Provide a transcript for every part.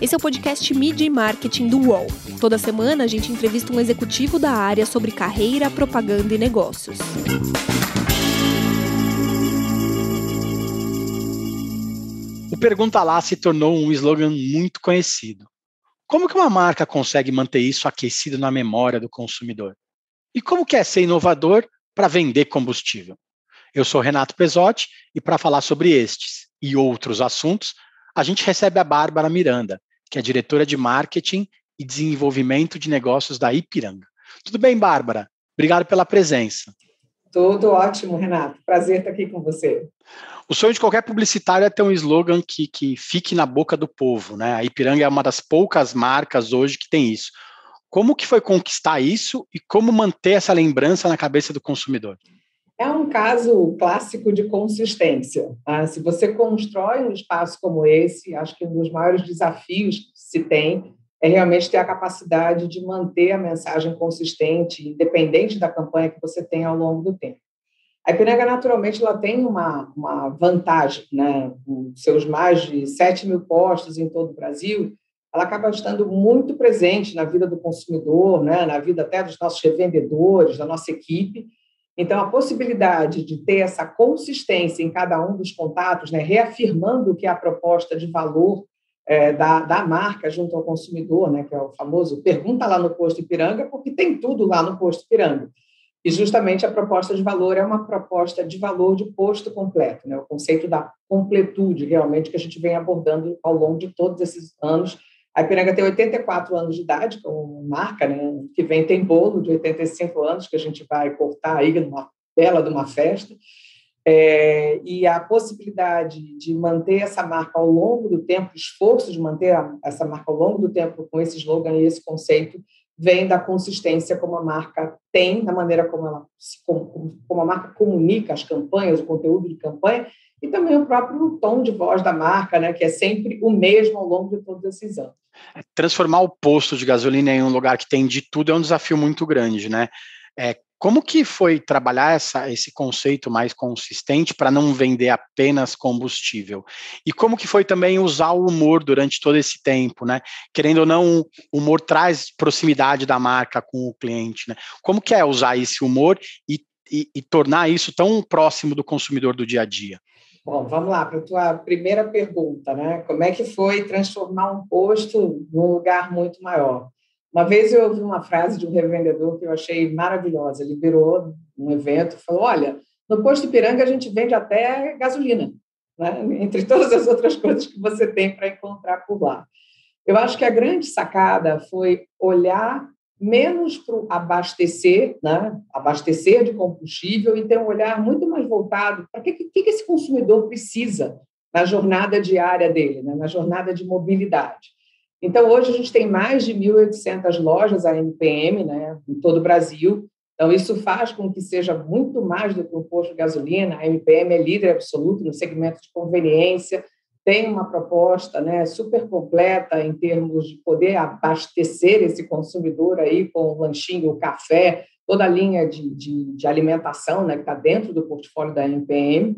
Esse é o podcast Media e Marketing do UOL. Toda semana a gente entrevista um executivo da área sobre carreira, propaganda e negócios. O Pergunta Lá se tornou um slogan muito conhecido. Como que uma marca consegue manter isso aquecido na memória do consumidor? E como que é ser inovador para vender combustível? Eu sou Renato Pesotti e para falar sobre estes e outros assuntos, a gente recebe a Bárbara Miranda, que é diretora de marketing e desenvolvimento de negócios da Ipiranga. Tudo bem, Bárbara? Obrigado pela presença. Tudo ótimo, Renato. Prazer estar aqui com você. O sonho de qualquer publicitário é ter um slogan que, que fique na boca do povo, né? A Ipiranga é uma das poucas marcas hoje que tem isso. Como que foi conquistar isso e como manter essa lembrança na cabeça do consumidor? É um caso clássico de consistência. Tá? Se você constrói um espaço como esse, acho que um dos maiores desafios que se tem é realmente ter a capacidade de manter a mensagem consistente, independente da campanha que você tem ao longo do tempo. A Ipiranga, naturalmente, ela tem uma, uma vantagem, né? Os seus mais de 7 mil postos em todo o Brasil, ela acaba estando muito presente na vida do consumidor, né? na vida até dos nossos revendedores, da nossa equipe, então, a possibilidade de ter essa consistência em cada um dos contatos, né, reafirmando que é a proposta de valor é, da, da marca junto ao consumidor, né, que é o famoso pergunta lá no posto Ipiranga, porque tem tudo lá no posto Ipiranga. E justamente a proposta de valor é uma proposta de valor de posto completo, né, o conceito da completude, realmente, que a gente vem abordando ao longo de todos esses anos a Ipiranga tem 84 anos de idade como marca, né? que vem tem bolo de 85 anos que a gente vai cortar aí numa bela de uma festa. É, e a possibilidade de manter essa marca ao longo do tempo, o esforço de manter a, essa marca ao longo do tempo com esse slogan e esse conceito, vem da consistência como a marca tem, da maneira como, ela, como, como a marca comunica as campanhas, o conteúdo de campanha, e também o próprio tom de voz da marca, né, que é sempre o mesmo ao longo de todos esses anos. Transformar o posto de gasolina em um lugar que tem de tudo é um desafio muito grande, né? É, como que foi trabalhar essa, esse conceito mais consistente para não vender apenas combustível? E como que foi também usar o humor durante todo esse tempo, né? Querendo ou não, o humor traz proximidade da marca com o cliente, né? Como que é usar esse humor e, e, e tornar isso tão próximo do consumidor do dia a dia? Bom, vamos lá para a tua primeira pergunta, né? Como é que foi transformar um posto num lugar muito maior? Uma vez eu ouvi uma frase de um revendedor que eu achei maravilhosa. Ele virou um evento e falou: Olha, no posto Ipiranga a gente vende até gasolina, né? entre todas as outras coisas que você tem para encontrar por lá. Eu acho que a grande sacada foi olhar menos para abastecer, né? abastecer de combustível e ter um olhar muito mais voltado para o que, que, que esse consumidor precisa na jornada diária dele, né? na jornada de mobilidade. Então, hoje a gente tem mais de 1.800 lojas AMPM né? em todo o Brasil. Então, isso faz com que seja muito mais do que um posto de gasolina. A MPM é líder absoluto no segmento de conveniência, tem uma proposta né, super completa em termos de poder abastecer esse consumidor aí com o lanchinho, o café, toda a linha de, de, de alimentação né, que está dentro do portfólio da NPM.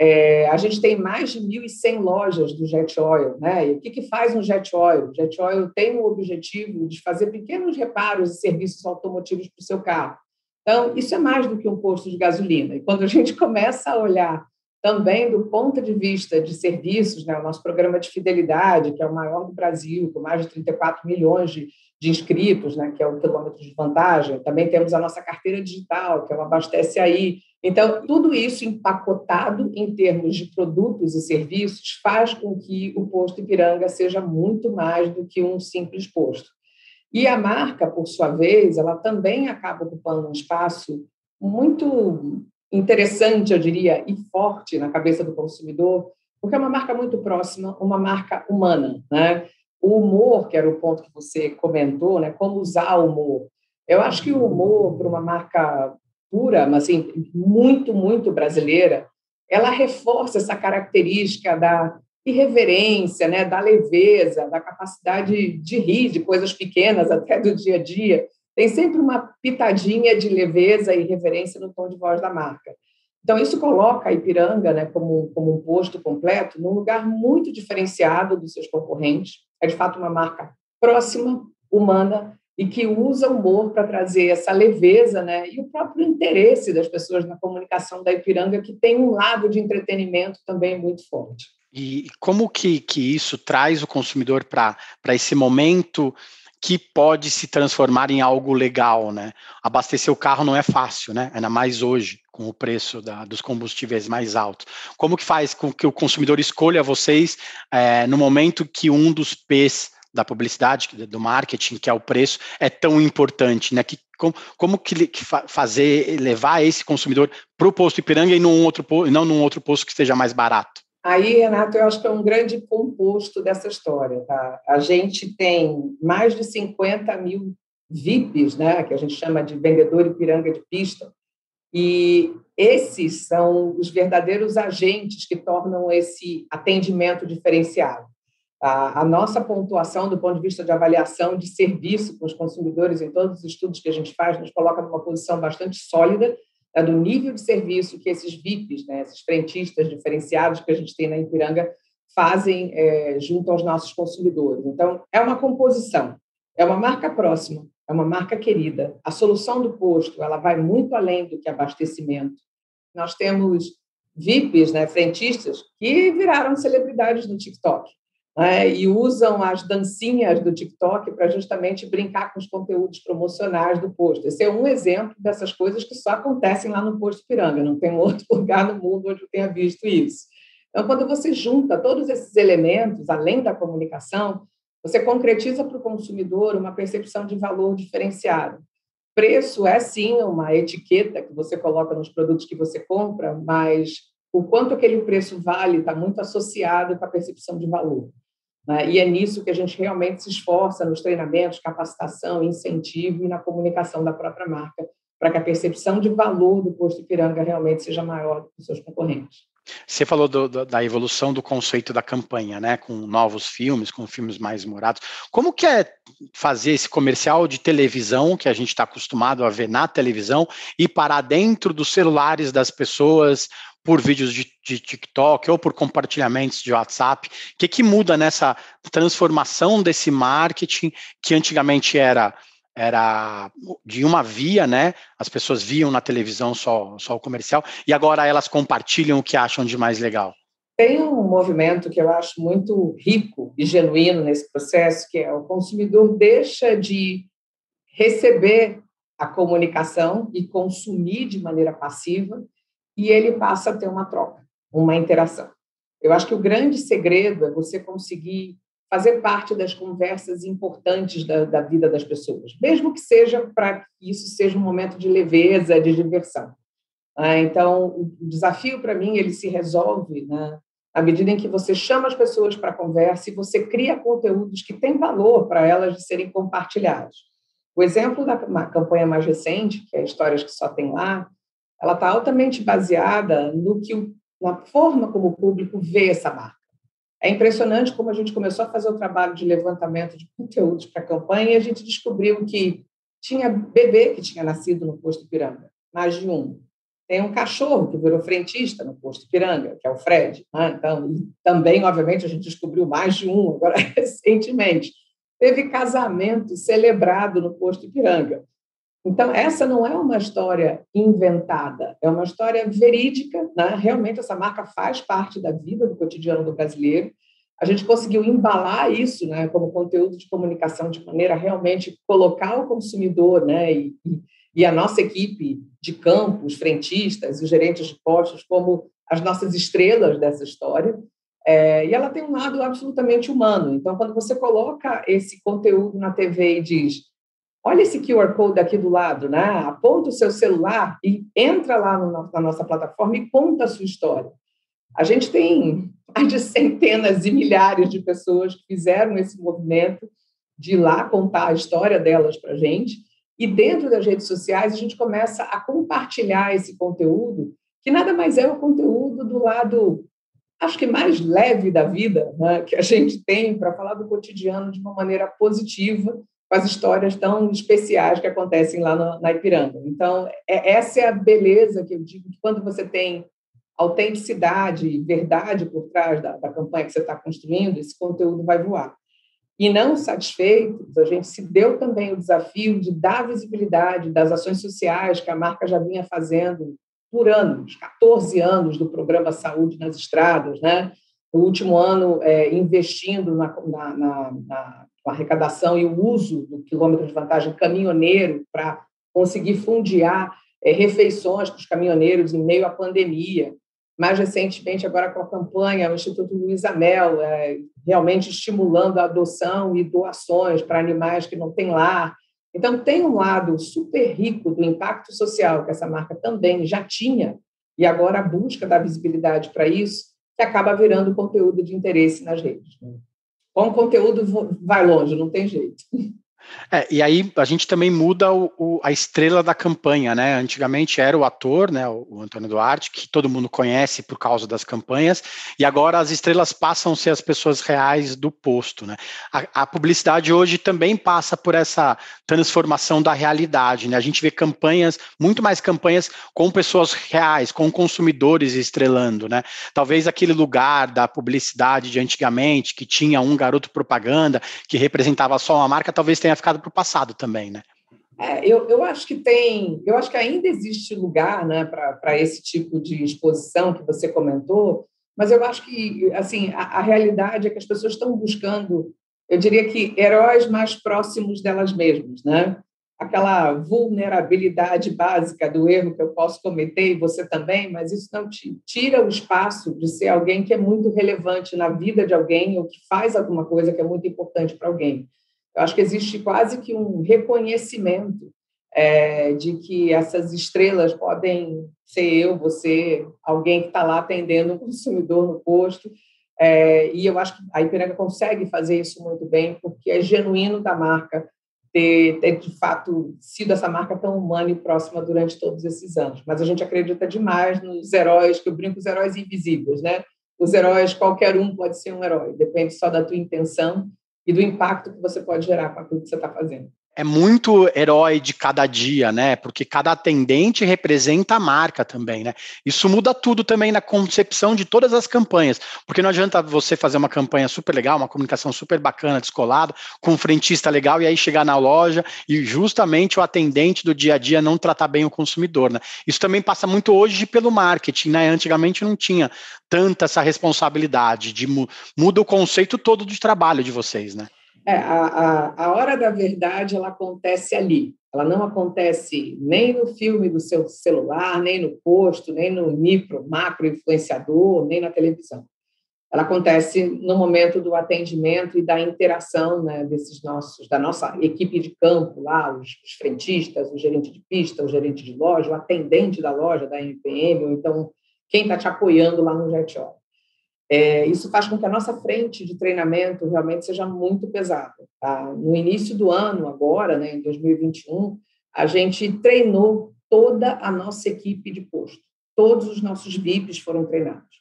É, a gente tem mais de 1.100 lojas do Jet Oil. Né? E o que, que faz um Jet Oil? O Jet Oil tem o objetivo de fazer pequenos reparos e serviços automotivos para o seu carro. Então, isso é mais do que um posto de gasolina. E quando a gente começa a olhar também do ponto de vista de serviços, né, o nosso programa de fidelidade, que é o maior do Brasil, com mais de 34 milhões de, de inscritos, né, que é o quilômetro de vantagem. Também temos a nossa carteira digital, que é o Abastece Aí. Então, tudo isso empacotado em termos de produtos e serviços faz com que o posto Ipiranga seja muito mais do que um simples posto. E a marca, por sua vez, ela também acaba ocupando um espaço muito interessante, eu diria, e forte na cabeça do consumidor, porque é uma marca muito próxima, uma marca humana, né? O humor, que era o ponto que você comentou, né? Como usar o humor. Eu acho que o humor para uma marca pura, mas assim, muito, muito brasileira, ela reforça essa característica da irreverência, né, da leveza, da capacidade de rir de coisas pequenas até do dia a dia, tem sempre uma pitadinha de leveza e reverência no tom de voz da marca. Então, isso coloca a Ipiranga né, como, como um posto completo num lugar muito diferenciado dos seus concorrentes. é de fato uma marca próxima, humana e que usa o humor para trazer essa leveza, né? E o próprio interesse das pessoas na comunicação da Ipiranga, que tem um lado de entretenimento também muito forte. E como que, que isso traz o consumidor para esse momento que pode se transformar em algo legal, né? Abastecer o carro não é fácil, né? Ainda mais hoje, com o preço da, dos combustíveis mais altos. Como que faz com que o consumidor escolha vocês é, no momento que um dos P's da publicidade, do marketing, que é o preço, é tão importante, né? Que, como, como que, que fazer, levar esse consumidor para o posto Ipiranga e num outro, não num outro posto que esteja mais barato? Aí, Renato, eu acho que é um grande composto dessa história. Tá? A gente tem mais de 50 mil VIPs, né, que a gente chama de vendedor e piranga de pista, e esses são os verdadeiros agentes que tornam esse atendimento diferenciado. A, a nossa pontuação, do ponto de vista de avaliação de serviço com os consumidores, em todos os estudos que a gente faz, nos coloca numa posição bastante sólida do nível de serviço que esses VIPs, né, esses frentistas diferenciados que a gente tem na Ipiranga, fazem é, junto aos nossos consumidores. Então, é uma composição, é uma marca próxima, é uma marca querida. A solução do posto ela vai muito além do que abastecimento. Nós temos VIPs, né, frentistas, que viraram celebridades no TikTok né, e usam as dancinhas do TikTok para justamente brincar com os conteúdos promocionais do posto. Esse é um exemplo dessas coisas que só acontecem lá no posto Piranga, não tem outro lugar no mundo onde eu tenha visto isso. Então, quando você junta todos esses elementos, além da comunicação, você concretiza para o consumidor uma percepção de valor diferenciado. Preço é sim uma etiqueta que você coloca nos produtos que você compra, mas o quanto aquele preço vale está muito associado com a percepção de valor. Né? E é nisso que a gente realmente se esforça nos treinamentos, capacitação, incentivo e na comunicação da própria marca, para que a percepção de valor do posto Ipiranga realmente seja maior do que os seus concorrentes. Você falou do, do, da evolução do conceito da campanha, né? Com novos filmes, com filmes mais morados. Como que é fazer esse comercial de televisão que a gente está acostumado a ver na televisão e parar dentro dos celulares das pessoas, por vídeos de, de, TikTok ou por compartilhamentos de WhatsApp? O que, que muda nessa transformação desse marketing que antigamente era era de uma via, né? As pessoas viam na televisão só, só o comercial e agora elas compartilham o que acham de mais legal. Tem um movimento que eu acho muito rico e genuíno nesse processo, que é o consumidor deixa de receber a comunicação e consumir de maneira passiva e ele passa a ter uma troca, uma interação. Eu acho que o grande segredo é você conseguir fazer parte das conversas importantes da, da vida das pessoas, mesmo que seja para que isso seja um momento de leveza, de diversão. Ah, então, o desafio para mim ele se resolve né, à medida em que você chama as pessoas para a conversa e você cria conteúdos que têm valor para elas de serem compartilhados. O exemplo da campanha mais recente, que é Histórias que Só Tem Lá, ela está altamente baseada no que na forma como o público vê essa marca. É impressionante como a gente começou a fazer o trabalho de levantamento de conteúdos para a campanha e a gente descobriu que tinha bebê que tinha nascido no posto Piranga, mais de um. Tem um cachorro que virou frentista no posto Piranga, que é o Fred. Né? Então, também, obviamente, a gente descobriu mais de um agora recentemente. Teve casamento celebrado no posto Piranga. Então, essa não é uma história inventada, é uma história verídica. Né? Realmente, essa marca faz parte da vida, do cotidiano do brasileiro. A gente conseguiu embalar isso né, como conteúdo de comunicação de maneira realmente colocar o consumidor né, e, e a nossa equipe de campo, os frentistas, os gerentes de postos, como as nossas estrelas dessa história. É, e ela tem um lado absolutamente humano. Então, quando você coloca esse conteúdo na TV e diz olha esse QR Code aqui do lado, né? aponta o seu celular e entra lá no, na nossa plataforma e conta a sua história. A gente tem mais de centenas e milhares de pessoas que fizeram esse movimento de ir lá contar a história delas para a gente. E dentro das redes sociais, a gente começa a compartilhar esse conteúdo, que nada mais é o conteúdo do lado, acho que mais leve da vida, né? que a gente tem para falar do cotidiano de uma maneira positiva com as histórias tão especiais que acontecem lá no, na Ipiranga. Então, é, essa é a beleza que eu digo, que quando você tem autenticidade, verdade por trás da, da campanha que você está construindo, esse conteúdo vai voar. E não satisfeitos, a gente se deu também o desafio de dar visibilidade das ações sociais que a marca já vinha fazendo por anos, 14 anos do programa Saúde nas Estradas, né? No último ano, é, investindo na, na, na, na, arrecadação e o uso do quilômetro de vantagem caminhoneiro para conseguir fundiar é, refeições para os caminhoneiros em meio à pandemia. Mais recentemente, agora com a campanha, o Instituto Luiz Amel, é, realmente estimulando a adoção e doações para animais que não têm lar. Então, tem um lado super rico do impacto social que essa marca também já tinha, e agora a busca da visibilidade para isso, que acaba virando conteúdo de interesse nas redes. Com o conteúdo vai longe, não tem jeito. É, e aí a gente também muda o, o, a estrela da campanha, né? Antigamente era o ator, né, o, o, Antônio Duarte, que todo mundo conhece por causa das campanhas, e agora as estrelas passam a ser as pessoas reais do posto, né? A, a publicidade hoje também passa por essa transformação da realidade, né? A gente vê campanhas, muito mais campanhas com pessoas reais, com consumidores estrelando, né? Talvez aquele lugar da publicidade de antigamente, que tinha um garoto propaganda, que representava só uma marca, talvez tenha ficado para o passado também, né? É, eu, eu acho que tem, eu acho que ainda existe lugar né, para esse tipo de exposição que você comentou, mas eu acho que assim a, a realidade é que as pessoas estão buscando, eu diria que heróis mais próximos delas mesmas, né? Aquela vulnerabilidade básica do erro que eu posso cometer e você também, mas isso não te tira o espaço de ser alguém que é muito relevante na vida de alguém ou que faz alguma coisa que é muito importante para alguém. Eu acho que existe quase que um reconhecimento é, de que essas estrelas podem ser eu, você, alguém que está lá atendendo um consumidor no posto. É, e eu acho que a Ipiranga consegue fazer isso muito bem, porque é genuíno da marca ter, ter, de fato sido essa marca tão humana e próxima durante todos esses anos. Mas a gente acredita demais nos heróis, que eu brinco, os heróis invisíveis, né? Os heróis, qualquer um pode ser um herói, depende só da tua intenção e do impacto que você pode gerar com aquilo que você está fazendo é muito herói de cada dia, né? Porque cada atendente representa a marca também, né? Isso muda tudo também na concepção de todas as campanhas, porque não adianta você fazer uma campanha super legal, uma comunicação super bacana, descolada, com um frentista legal e aí chegar na loja e justamente o atendente do dia a dia não tratar bem o consumidor, né? Isso também passa muito hoje pelo marketing, né? Antigamente não tinha tanta essa responsabilidade de muda o conceito todo de trabalho de vocês, né? É, a, a, a hora da verdade ela acontece ali. Ela não acontece nem no filme do seu celular, nem no posto, nem no micro, macro influenciador, nem na televisão. Ela acontece no momento do atendimento e da interação né, desses nossos, da nossa equipe de campo lá, os, os frentistas, o gerente de pista, o gerente de loja, o atendente da loja da MPM, ou então quem está te apoiando lá no Jet é, isso faz com que a nossa frente de treinamento realmente seja muito pesada. Tá? No início do ano, agora, né, em 2021, a gente treinou toda a nossa equipe de posto. Todos os nossos VIPs foram treinados.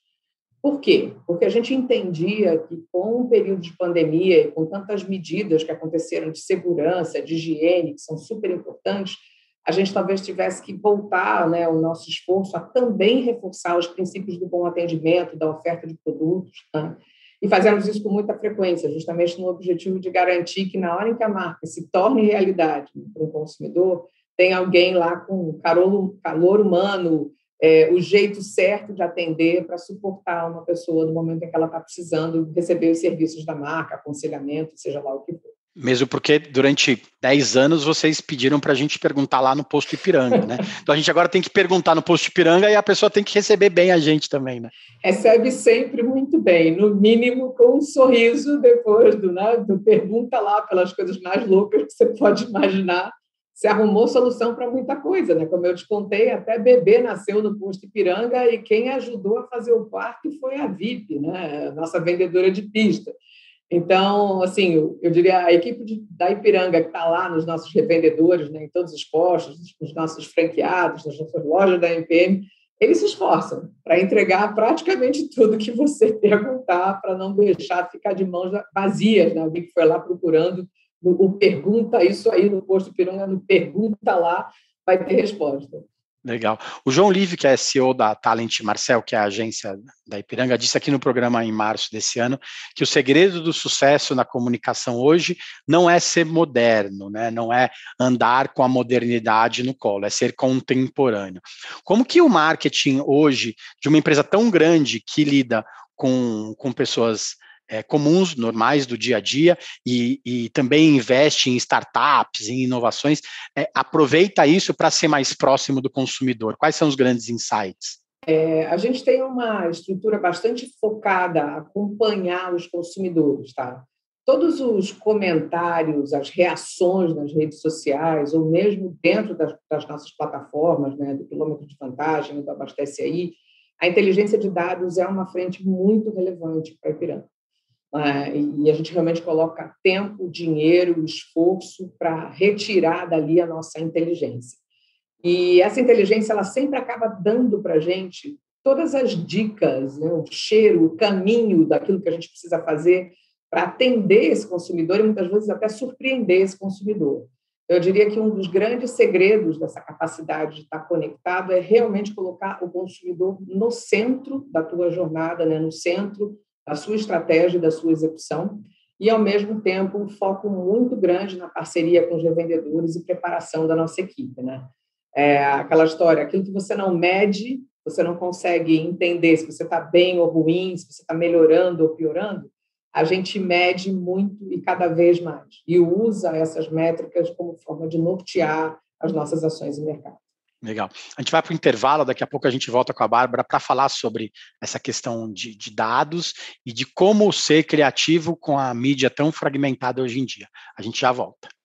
Por quê? Porque a gente entendia que com o período de pandemia e com tantas medidas que aconteceram de segurança, de higiene, que são super importantes, a gente talvez tivesse que voltar né, o nosso esforço a também reforçar os princípios do bom atendimento, da oferta de produtos, né? e fazemos isso com muita frequência, justamente no objetivo de garantir que na hora em que a marca se torne realidade né, para o consumidor, tem alguém lá com calor, calor humano, é, o jeito certo de atender para suportar uma pessoa no momento em que ela está precisando receber os serviços da marca, aconselhamento, seja lá o que for. Mesmo porque durante 10 anos vocês pediram para a gente perguntar lá no posto Ipiranga, né? Então a gente agora tem que perguntar no posto Ipiranga e a pessoa tem que receber bem a gente também, né? Recebe sempre muito bem, no mínimo com um sorriso depois do, né, do pergunta lá pelas coisas mais loucas que você pode imaginar. Você arrumou solução para muita coisa, né? Como eu te contei, até bebê nasceu no posto Ipiranga e quem ajudou a fazer o parto foi a VIP, né? Nossa vendedora de pista. Então, assim, eu, eu diria a equipe de, da Ipiranga que está lá nos nossos revendedores, né, em todos os postos, nos nossos franqueados, nas nossas lojas da MPM, eles se esforçam para entregar praticamente tudo que você perguntar, para não deixar ficar de mãos vazias, né? alguém que foi lá procurando o, o pergunta isso aí no posto Ipiranga, no pergunta lá, vai ter resposta. Legal. O João Live, que é CEO da Talent Marcel, que é a agência da Ipiranga, disse aqui no programa em março desse ano que o segredo do sucesso na comunicação hoje não é ser moderno, né? não é andar com a modernidade no colo, é ser contemporâneo. Como que o marketing hoje, de uma empresa tão grande que lida com, com pessoas é, comuns, normais do dia a dia, e, e também investe em startups, em inovações, é, aproveita isso para ser mais próximo do consumidor? Quais são os grandes insights? É, a gente tem uma estrutura bastante focada a acompanhar os consumidores, tá? Todos os comentários, as reações nas redes sociais, ou mesmo dentro das, das nossas plataformas, né, do quilômetro de vantagem, do Abastece Aí, a inteligência de dados é uma frente muito relevante para a Ipiranga. Uh, e a gente realmente coloca tempo, dinheiro, esforço para retirar dali a nossa inteligência. E essa inteligência ela sempre acaba dando para a gente todas as dicas, né, o cheiro, o caminho daquilo que a gente precisa fazer para atender esse consumidor e muitas vezes até surpreender esse consumidor. Eu diria que um dos grandes segredos dessa capacidade de estar conectado é realmente colocar o consumidor no centro da tua jornada, né, no centro da sua estratégia e da sua execução, e, ao mesmo tempo, um foco muito grande na parceria com os revendedores e preparação da nossa equipe. Né? É aquela história, aquilo que você não mede, você não consegue entender se você está bem ou ruim, se você está melhorando ou piorando, a gente mede muito e cada vez mais, e usa essas métricas como forma de nortear as nossas ações em mercado. Legal. A gente vai para o intervalo, daqui a pouco a gente volta com a Bárbara para falar sobre essa questão de, de, dados e de como ser criativo com a mídia tão fragmentada hoje em dia. A gente já volta.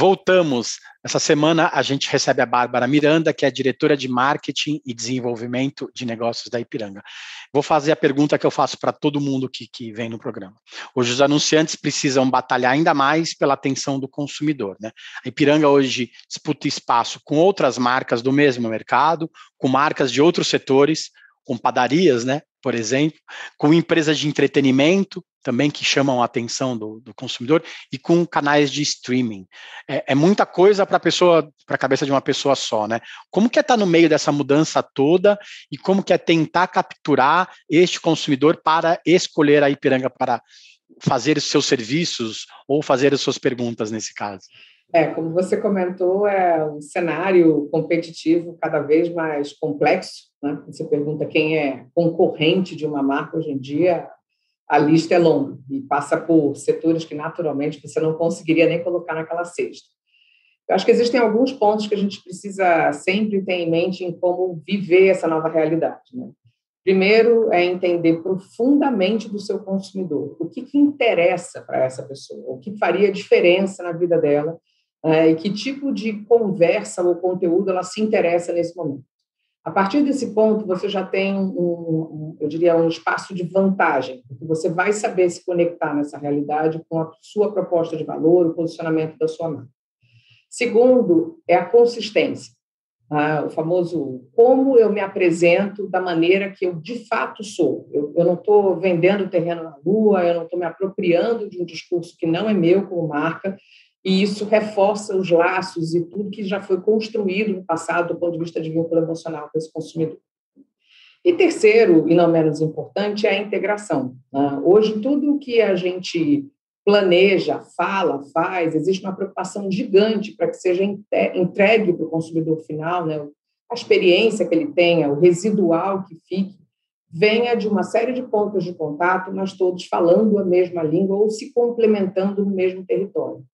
Voltamos. Essa semana a gente recebe a Bárbara Miranda, que é diretora de marketing e desenvolvimento de negócios da Ipiranga. Vou fazer a pergunta que eu faço para todo mundo que, que vem no programa. Hoje os anunciantes precisam batalhar ainda mais pela atenção do consumidor. Né? A Ipiranga hoje disputa espaço com outras marcas do mesmo mercado, com marcas de outros setores, com padarias, né, por exemplo, com empresas de entretenimento também que chamam a atenção do, do consumidor e com canais de streaming. É, é muita coisa para a pessoa, para a cabeça de uma pessoa só, né? Como que é estar tá no meio dessa mudança toda e como que é tentar capturar este consumidor para escolher a Ipiranga para fazer os seus serviços ou fazer as suas perguntas nesse caso? É, como você comentou, é um cenário competitivo cada vez mais complexo. Né? Você pergunta quem é concorrente de uma marca hoje em dia, a lista é longa e passa por setores que naturalmente você não conseguiria nem colocar naquela cesta. Eu acho que existem alguns pontos que a gente precisa sempre ter em mente em como viver essa nova realidade. Né? Primeiro é entender profundamente do seu consumidor, o que, que interessa para essa pessoa, o que faria diferença na vida dela é, e que tipo de conversa ou conteúdo ela se interessa nesse momento. A partir desse ponto, você já tem, um, um, eu diria, um espaço de vantagem, porque você vai saber se conectar nessa realidade com a sua proposta de valor, o posicionamento da sua marca. Segundo, é a consistência. Ah, o famoso como eu me apresento da maneira que eu de fato sou. Eu, eu não estou vendendo terreno na lua, eu não estou me apropriando de um discurso que não é meu como marca, e isso reforça os laços e tudo que já foi construído no passado do ponto de vista de vínculo emocional com esse consumidor. E terceiro, e não menos importante, é a integração. Né? Hoje, tudo que a gente planeja, fala, faz, existe uma preocupação gigante para que seja entregue para o consumidor final, né? a experiência que ele tenha, o residual que fique venha de uma série de pontos de contato, mas todos falando a mesma língua ou se complementando no mesmo território.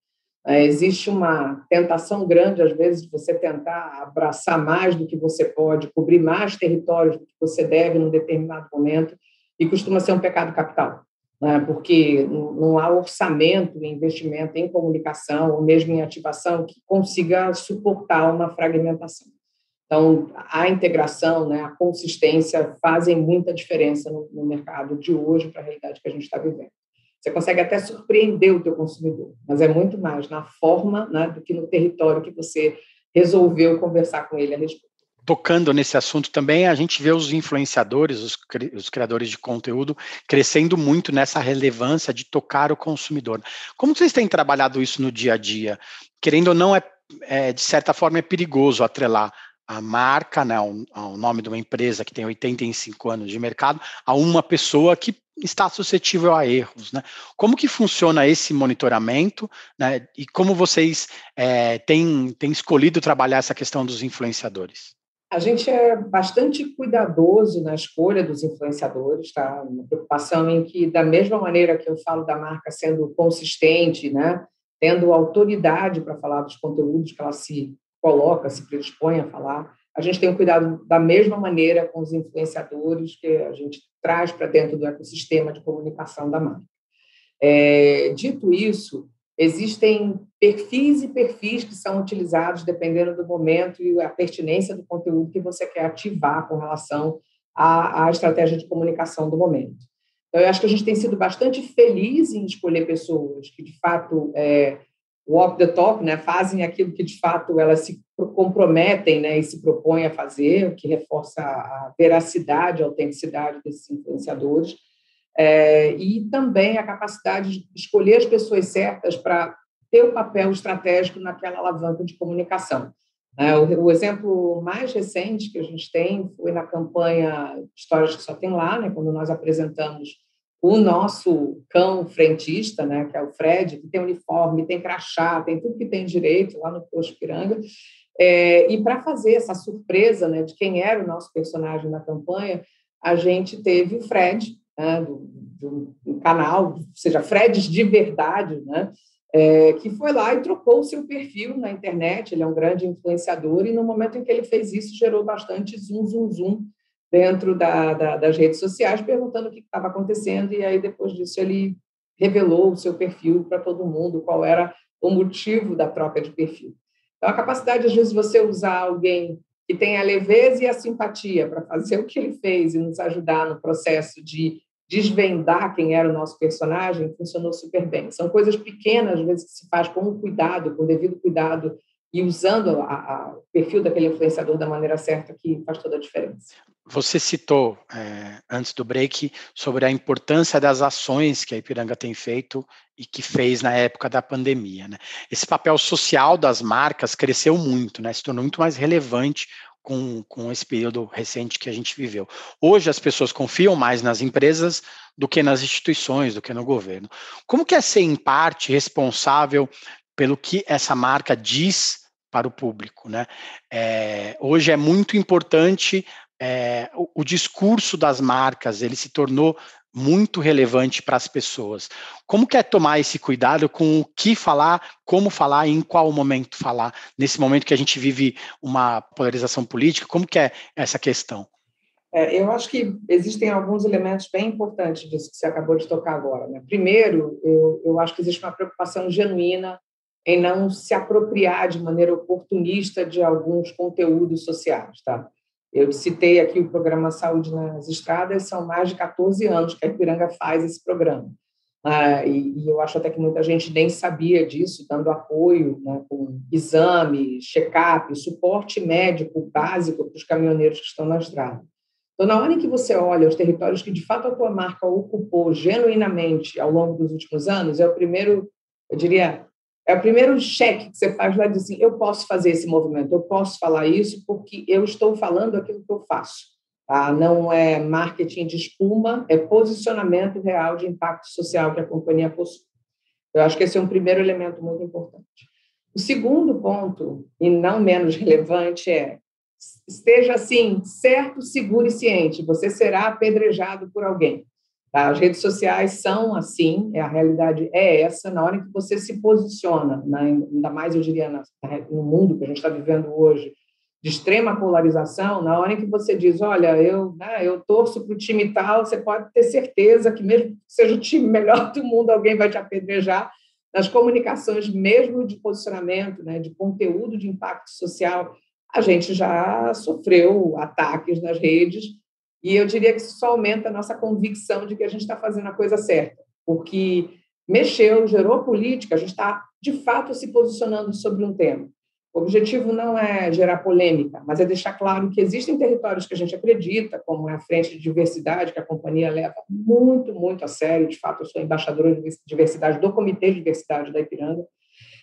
É, existe uma tentação grande, às vezes, de você tentar abraçar mais do que você pode, cobrir mais territórios do que você deve num determinado momento, e costuma ser um pecado capital, né? porque não há orçamento e investimento em comunicação, ou mesmo em ativação, que consiga suportar uma fragmentação. Então, a integração, né, a consistência fazem muita diferença no, no mercado de hoje para a realidade que a gente está vivendo. Você consegue até surpreender o teu consumidor, mas é muito mais na forma né, do que no território que você resolveu conversar com ele a respeito. Tocando nesse assunto também, a gente vê os influenciadores, os, os criadores de conteúdo, crescendo muito nessa relevância de tocar o consumidor. Como vocês têm trabalhado isso no dia a dia? Querendo ou não, é, é de certa forma, é perigoso atrelar a marca, né, o, nome de uma empresa que tem 85 anos de mercado, a uma pessoa que está suscetível a erros. Né? Como que funciona esse monitoramento né, e como vocês é, têm, têm escolhido trabalhar essa questão dos influenciadores? A gente é bastante cuidadoso na escolha dos influenciadores, tá? Uma preocupação em que, da mesma maneira que eu falo da marca sendo consistente, né? tendo autoridade para falar dos conteúdos que ela se coloca, se predispõe a falar. A gente tem um cuidado da mesma maneira com os influenciadores que a gente traz para dentro do ecossistema de comunicação da marca. É, dito isso, existem perfis e perfis que são utilizados dependendo do momento e a pertinência do conteúdo que você quer ativar com relação à, à estratégia de comunicação do momento. Então, eu acho que a gente tem sido bastante feliz em escolher pessoas que, de fato, é, walk the talk, né, fazem aquilo que de fato elas se comprometem, né, e se propõem a fazer, o que reforça a veracidade, a autenticidade desses influenciadores, é, e também a capacidade de escolher as pessoas certas para ter o um papel estratégico naquela alavanca de comunicação. É, o, o, exemplo mais recente que a gente tem foi na campanha Histórias que Só Tem Lá, né, quando nós apresentamos o nosso cão frentista, né, que é o Fred, que tem uniforme, tem crachá, tem tudo que tem direito lá no Posto Piranga. É, e para fazer essa surpresa né, de quem era o nosso personagem na campanha, a gente teve o Fred, né, do, do, do, canal, ou seja, Freds de verdade, né, é, que foi lá e trocou o seu perfil na internet. Ele é um grande influenciador, e no momento em que ele fez isso, gerou bastante zoom, zoom, zoom dentro da, da, das redes sociais, perguntando o que estava acontecendo, e aí depois disso ele revelou o seu perfil para todo mundo, qual era o motivo da troca de perfil. Então, a capacidade, às vezes, você usar alguém que tem a leveza e a simpatia para fazer o que ele fez e nos ajudar no processo de desvendar quem era o nosso personagem, funcionou super bem. São coisas pequenas, às vezes, que se faz com cuidado, com devido cuidado e usando o perfil daquele influenciador da maneira certa que faz toda a diferença. Você citou é, antes do break sobre a importância das ações que a Ipiranga tem feito e que fez na época da pandemia. Né? Esse papel social das marcas cresceu muito, né? se tornou muito mais relevante com, com esse período recente que a gente viveu. Hoje as pessoas confiam mais nas empresas do que nas instituições, do que no governo. Como que é ser, em parte, responsável pelo que essa marca diz para o público. Né? É, hoje é muito importante é, o, o, discurso das marcas, ele se tornou muito relevante para as pessoas. Como que é tomar esse cuidado com o que falar, como falar e em qual momento falar, nesse momento que a gente vive uma polarização política, como que é essa questão? É, eu acho que existem alguns elementos bem importantes disso que você acabou de tocar agora. Né? Primeiro, eu, eu acho que existe uma preocupação genuína em não se apropriar de maneira oportunista de alguns conteúdos sociais, tá? Eu citei aqui o programa Saúde nas Estradas, são mais de 14 anos que a Ipiranga faz esse programa. Ah, e, e, eu acho até que muita gente nem sabia disso, dando apoio né, com exame, check-up, suporte médico básico para os caminhoneiros que estão na estrada. Então, na hora em que você olha os territórios que de fato a tua marca ocupou genuinamente ao longo dos últimos anos, é o primeiro, eu diria, é o primeiro cheque que você faz lá de assim, eu posso fazer esse movimento, eu posso falar isso porque eu estou falando aquilo que eu faço. Tá? Não é marketing de espuma, é posicionamento real de impacto social que a companhia possui. Eu acho que esse é um primeiro elemento muito importante. O segundo ponto, e não menos relevante, é esteja assim, certo, seguro e ciente, você será apedrejado por alguém. Tá? As redes sociais são assim, é, a realidade é essa, na hora que você se posiciona, né? ainda mais, eu diria, no mundo que a gente está vivendo hoje, de extrema polarização, na hora em que você diz, olha, eu, né, eu torço para o time tal, você pode ter certeza que mesmo que seja o time melhor do mundo, alguém vai te apedrejar. Nas comunicações, mesmo de posicionamento, né, de conteúdo de impacto social, a gente já sofreu ataques nas redes e eu diria que isso só aumenta a nossa convicção de que a gente está fazendo a coisa certa, porque mexeu, gerou política, a gente está, de fato, se posicionando sobre um tema. O objetivo não é gerar polêmica, mas é deixar claro que existem territórios que a gente acredita, como é a frente de diversidade, que a companhia leva muito, muito a sério. De fato, eu sou embaixadora de diversidade do Comitê de Diversidade da Ipiranga.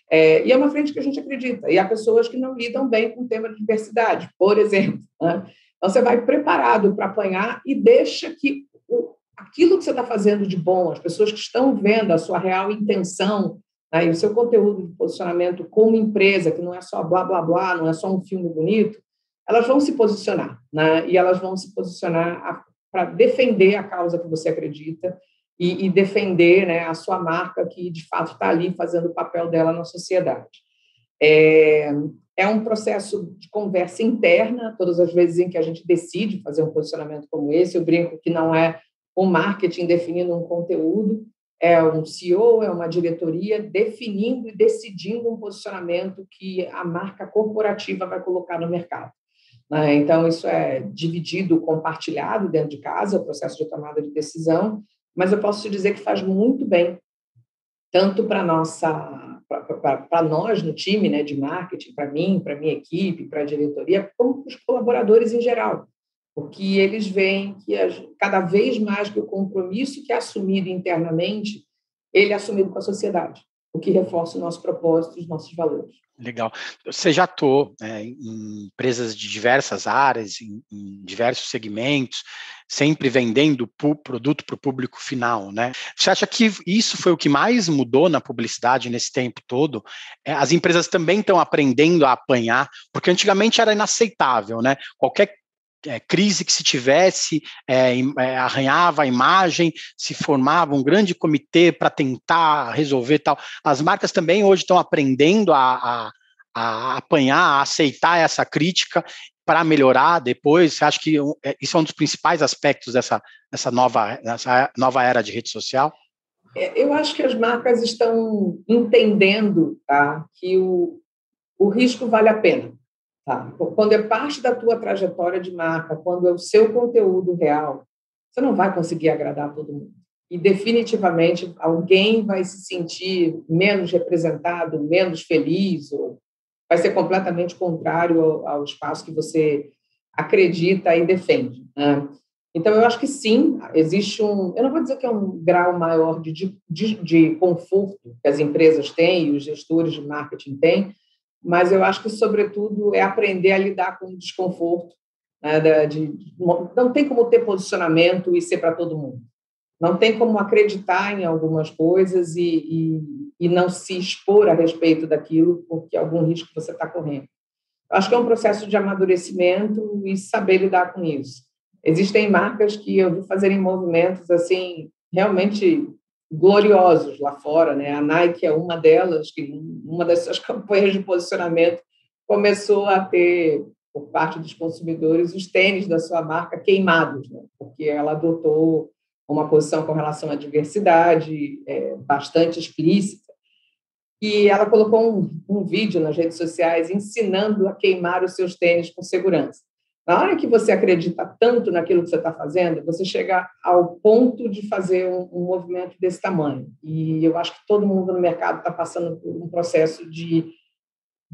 É, e é uma frente que a gente acredita. E há pessoas que não lidam bem com o tema de diversidade, por exemplo. Né? Então, você vai preparado para apanhar e deixa que o, aquilo que você está fazendo de bom, as pessoas que estão vendo a sua real intenção né, e o seu conteúdo de posicionamento como empresa, que não é só blá, blá, blá, não é só um filme bonito, elas vão se posicionar, né, e elas vão se posicionar para defender a causa que você acredita e, e defender né, a sua marca que, de fato, está ali fazendo o papel dela na sociedade. É, é um processo de conversa interna, todas as vezes em que a gente decide fazer um posicionamento como esse, eu brinco que não é o marketing definindo um conteúdo, é um CEO, é uma diretoria definindo e decidindo um posicionamento que a marca corporativa vai colocar no mercado. Né? Então, isso é dividido, compartilhado dentro de casa, o processo de tomada de decisão, mas eu posso te dizer que faz muito bem, tanto para nossa para nós no time né, de marketing, para mim, para minha equipe, para a diretoria, como para os colaboradores em geral porque eles veem que cada vez mais que o compromisso que é assumido internamente, ele é assumido com a sociedade, o que reforça o nosso propósito os nossos valores. Legal. Você já atuou né, em empresas de diversas áreas, em, em diversos segmentos, sempre vendendo produto para o público final, né? Você acha que isso foi o que mais mudou na publicidade nesse tempo todo? É, as empresas também estão aprendendo a apanhar, porque antigamente era inaceitável, né? Qualquer é, crise que se tivesse, é, arranhava a imagem, se formava um grande comitê para tentar resolver tal. As marcas também hoje estão aprendendo a, a, a apanhar, a aceitar essa crítica para melhorar depois. Acha que é, isso é um dos principais aspectos dessa, dessa, nova, dessa nova era de rede social? É, eu acho que as marcas estão entendendo tá, que o, o risco vale a pena. Tá? Quando é parte da tua trajetória de marca, quando é o seu conteúdo real, você não vai conseguir agradar todo mundo. E definitivamente alguém vai se sentir menos representado, menos feliz, ou vai ser completamente contrário ao, ao espaço que você acredita e defende. Né? Então, eu acho que sim, existe um. Eu não vou dizer que é um grau maior de, de, de conforto que as empresas têm e os gestores de marketing têm, mas eu acho que, sobretudo, é aprender a lidar com o desconforto. Né, de, não tem como ter posicionamento e ser para todo mundo. Não tem como acreditar em algumas coisas e, e, e não se expor a respeito daquilo, porque algum risco você está correndo. Eu acho que é um processo de amadurecimento e saber lidar com isso. Existem marcas que eu vi fazerem movimentos assim realmente gloriosos lá fora, né? A Nike é uma delas, que uma das suas campanhas de posicionamento começou a ter por parte dos consumidores os tênis da sua marca queimados, né? porque ela adotou uma posição com relação à diversidade é, bastante explícita e ela colocou um, um vídeo nas redes sociais ensinando a queimar os seus tênis com segurança. Na hora que você acredita tanto naquilo que você está fazendo, você chega ao ponto de fazer um, um, movimento desse tamanho. E eu acho que todo mundo no mercado está passando por um processo de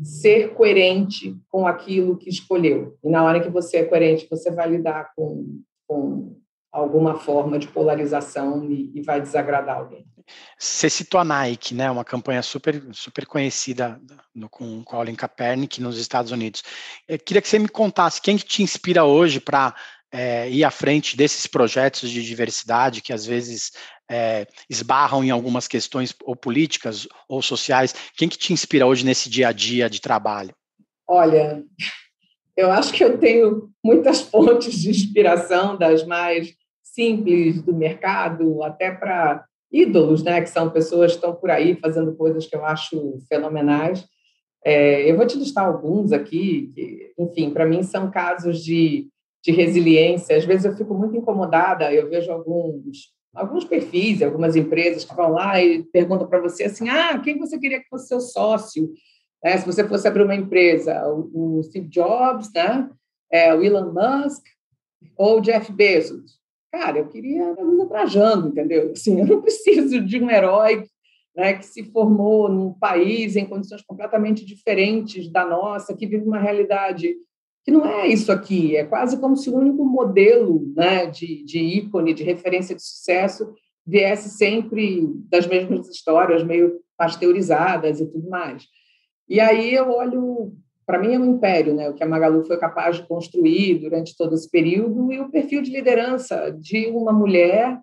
ser coerente com aquilo que escolheu. E na hora que você é coerente, você vai lidar com, com alguma forma de polarização e, e vai desagradar alguém. Você citou a Nike, né? Uma campanha super, super conhecida no, com Colin Kaepernick nos Estados Unidos. Eu queria que você me contasse quem que te inspira hoje para é, ir à frente desses projetos de diversidade que às vezes é, esbarram em algumas questões ou políticas ou sociais. Quem que te inspira hoje nesse dia a dia de trabalho? Olha, eu acho que eu tenho muitas fontes de inspiração, das mais simples do mercado, até para ídolos, né, que são pessoas que estão por aí fazendo coisas que eu acho fenomenais. É, eu vou te listar alguns aqui, que, enfim, para mim são casos de, de resiliência. Às vezes eu fico muito incomodada, eu vejo alguns alguns perfis, algumas empresas que vão lá e perguntam para você assim, ah, quem você queria que fosse seu sócio? É, se você fosse abrir uma empresa, o, o Steve Jobs, né? É, o Elon Musk ou o Jeff Bezos. Cara, eu queria a Luísa entendeu? Assim, eu não preciso de um herói né, que se formou num país em condições completamente diferentes da nossa, que vive uma realidade que não é isso aqui, é quase como se o único modelo né, de, de ícone, de referência de sucesso, viesse sempre das mesmas histórias, meio pasteurizadas e tudo mais. E aí eu olho, para mim é um império, né, o que a Magalu foi capaz de construir durante todo esse período, e o perfil de liderança de uma mulher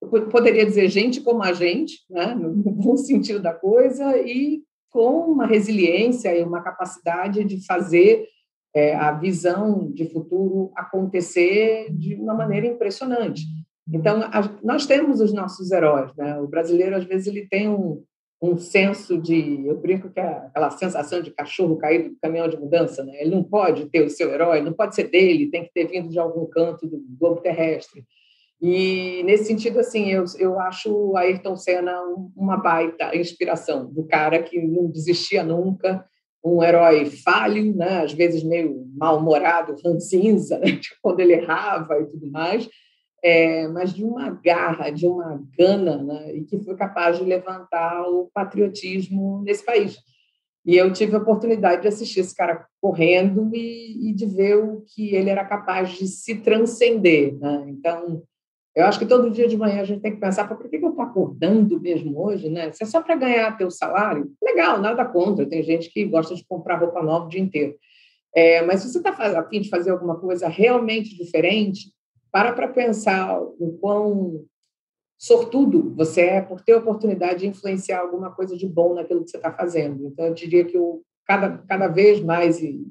eu poderia dizer gente como a gente, né, no bom sentido da coisa, e com uma resiliência e uma capacidade de fazer é, a visão de futuro acontecer de uma maneira impressionante. Então, a, nós temos os nossos heróis. Né? O brasileiro, às vezes, ele tem um, um senso de... Eu brinco que é aquela sensação de cachorro caído do caminhão de mudança. Né? Ele não pode ter o seu herói, não pode ser dele, tem que ter vindo de algum canto do globo terrestre. E, nesse sentido, assim, eu, eu acho a Ayrton Senna uma baita inspiração, do cara que não desistia nunca, um herói falho, né? às vezes meio mal-humorado, ranzinza, né? Tipo, quando ele errava e tudo mais, é, mas de uma garra, de uma gana, né? e que foi capaz de levantar o patriotismo nesse país. E eu tive a oportunidade de assistir esse cara correndo e, e de ver o que ele era capaz de se transcender. Né? Então, eu acho que todo dia de manhã a gente tem que pensar, por que eu estou acordando mesmo hoje, né? Se é só para ganhar teu salário, legal, nada contra. Tem gente que gosta de comprar roupa nova o dia inteiro. É, mas se você está a fim de fazer alguma coisa realmente diferente, para para pensar o quão sortudo você é por ter a oportunidade de influenciar alguma coisa de bom naquilo que você está fazendo. Então, eu diria que eu, cada, cada vez mais, e,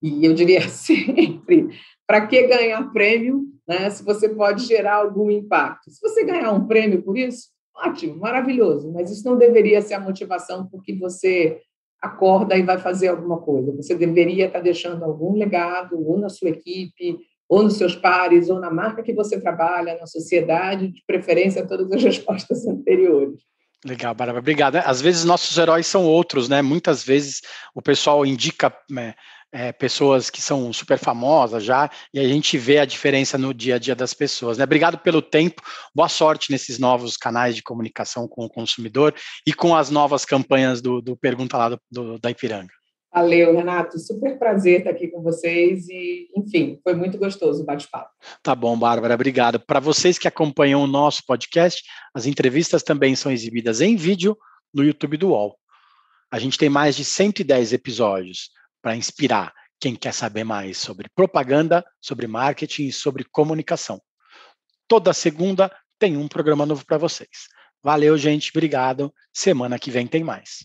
e eu diria sempre, para que ganhar prêmio né, se você pode gerar algum impacto? Se você ganhar um prêmio por isso, ótimo, maravilhoso, mas isso não deveria ser a motivação porque você acorda e vai fazer alguma coisa. Você deveria estar deixando algum legado, ou na sua equipe, ou nos seus pares, ou na marca que você trabalha, na sociedade, de preferência todas as respostas anteriores. Legal, Bárbara, obrigado. Às vezes nossos heróis são outros, né? Muitas vezes o pessoal indica né, é, pessoas que são super famosas já, e a gente vê a diferença no dia a dia das pessoas. Né? Obrigado pelo tempo, boa sorte nesses novos canais de comunicação com o consumidor e com as novas campanhas do, do Pergunta lá do, do, da Ipiranga. Valeu, Renato. Super prazer estar aqui com vocês e, enfim, foi muito gostoso o bate-papo. Tá bom, Bárbara, obrigado. Para vocês que acompanham o nosso podcast, as entrevistas também são exibidas em vídeo no YouTube do UOL. A gente tem mais de 110 episódios para inspirar quem quer saber mais sobre propaganda, sobre marketing e sobre comunicação. Toda segunda tem um programa novo para vocês. Valeu, gente. Obrigado. Semana que vem tem mais.